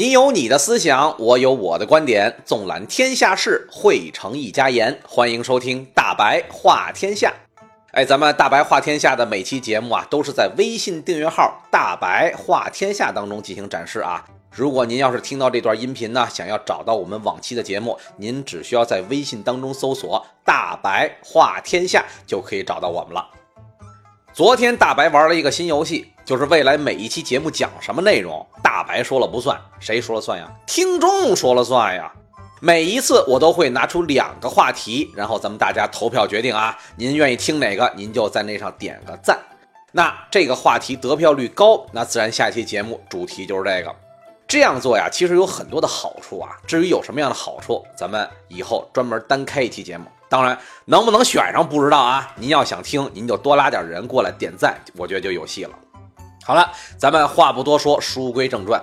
你有你的思想，我有我的观点，纵览天下事，汇成一家言。欢迎收听大白话天下。哎，咱们大白话天下的每期节目啊，都是在微信订阅号“大白话天下”当中进行展示啊。如果您要是听到这段音频呢，想要找到我们往期的节目，您只需要在微信当中搜索“大白话天下”就可以找到我们了。昨天大白玩了一个新游戏，就是未来每一期节目讲什么内容，大白说了不算，谁说了算呀？听众说了算呀！每一次我都会拿出两个话题，然后咱们大家投票决定啊，您愿意听哪个，您就在那上点个赞。那这个话题得票率高，那自然下期节目主题就是这个。这样做呀，其实有很多的好处啊。至于有什么样的好处，咱们以后专门单开一期节目。当然，能不能选上不知道啊。您要想听，您就多拉点人过来点赞，我觉得就有戏了。好了，咱们话不多说，书归正传。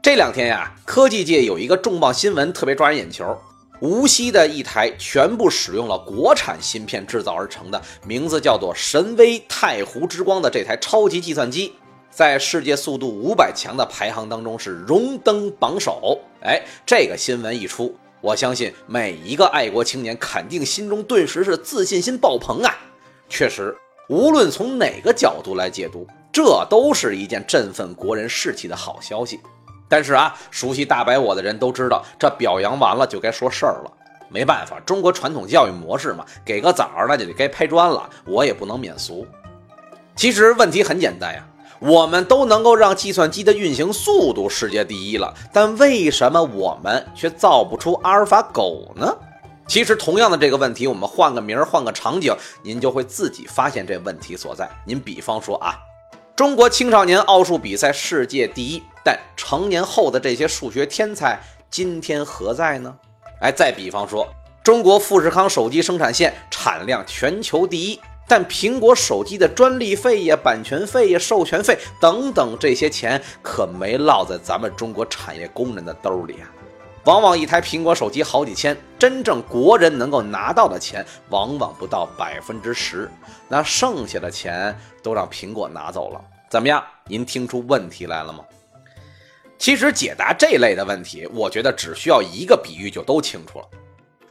这两天呀，科技界有一个重磅新闻特别抓人眼球。无锡的一台全部使用了国产芯片制造而成的，名字叫做神威太湖之光的这台超级计算机，在世界速度五百强的排行当中是荣登榜首。哎，这个新闻一出。我相信每一个爱国青年肯定心中顿时是自信心爆棚啊！确实，无论从哪个角度来解读，这都是一件振奋国人士气的好消息。但是啊，熟悉大白我的人都知道，这表扬完了就该说事儿了。没办法，中国传统教育模式嘛，给个枣那就得该拍砖了，我也不能免俗。其实问题很简单呀。我们都能够让计算机的运行速度世界第一了，但为什么我们却造不出阿尔法狗呢？其实，同样的这个问题，我们换个名儿、换个场景，您就会自己发现这问题所在。您比方说啊，中国青少年奥数比赛世界第一，但成年后的这些数学天才今天何在呢？哎，再比方说，中国富士康手机生产线产量全球第一。但苹果手机的专利费呀、版权费呀、授权费等等这些钱可没落在咱们中国产业工人的兜里啊！往往一台苹果手机好几千，真正国人能够拿到的钱往往不到百分之十，那剩下的钱都让苹果拿走了。怎么样？您听出问题来了吗？其实解答这类的问题，我觉得只需要一个比喻就都清楚了。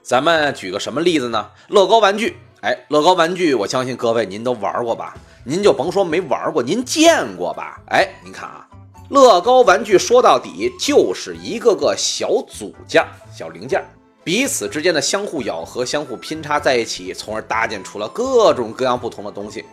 咱们举个什么例子呢？乐高玩具。哎，乐高玩具，我相信各位您都玩过吧？您就甭说没玩过，您见过吧？哎，您看啊，乐高玩具说到底就是一个个小组件、小零件，彼此之间的相互咬合、相互拼插在一起，从而搭建出了各种各样不同的东西。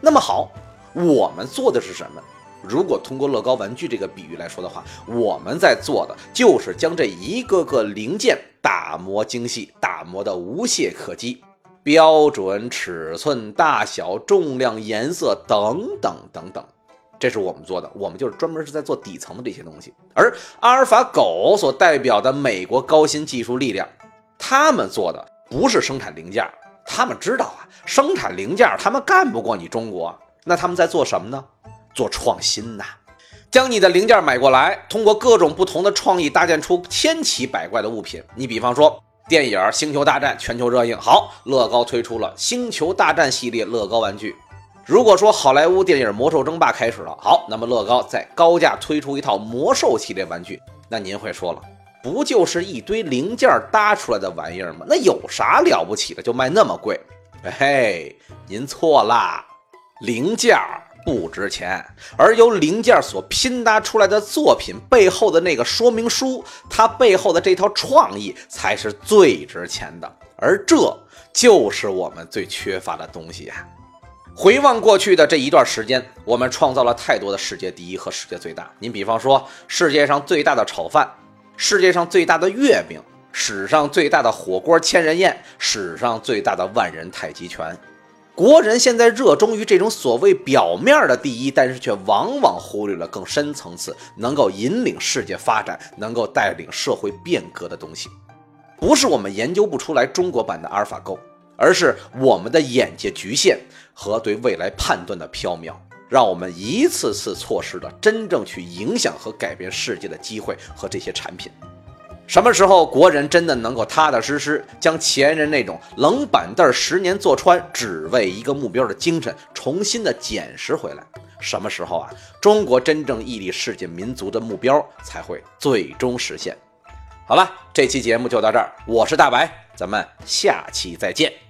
那么好，我们做的是什么？如果通过乐高玩具这个比喻来说的话，我们在做的就是将这一个个零件打磨精细，打磨的无懈可击。标准尺寸、大小、重量、颜色等等等等，这是我们做的。我们就是专门是在做底层的这些东西。而阿尔法狗所代表的美国高新技术力量，他们做的不是生产零件，他们知道啊，生产零件他们干不过你中国。那他们在做什么呢？做创新呐，将你的零件买过来，通过各种不同的创意搭建出千奇百怪的物品。你比方说。电影《星球大战》全球热映，好，乐高推出了《星球大战》系列乐高玩具。如果说好莱坞电影《魔兽争霸》开始了，好，那么乐高在高价推出一套魔兽系列玩具，那您会说了，不就是一堆零件搭出来的玩意儿吗？那有啥了不起的，就卖那么贵？嘿，您错啦，零件儿。不值钱，而由零件所拼搭出来的作品背后的那个说明书，它背后的这套创意才是最值钱的，而这就是我们最缺乏的东西呀。回望过去的这一段时间，我们创造了太多的世界第一和世界最大。您比方说，世界上最大的炒饭，世界上最大的月饼，史上最大的火锅千人宴，史上最大的万人太极拳。国人现在热衷于这种所谓表面的第一，但是却往往忽略了更深层次能够引领世界发展、能够带领社会变革的东西。不是我们研究不出来中国版的阿尔法狗，而是我们的眼界局限和对未来判断的飘渺，让我们一次次错失了真正去影响和改变世界的机会和这些产品。什么时候国人真的能够踏踏实实将前人那种冷板凳十年坐穿，只为一个目标的精神重新的捡拾回来？什么时候啊，中国真正屹立世界民族的目标才会最终实现？好了，这期节目就到这儿，我是大白，咱们下期再见。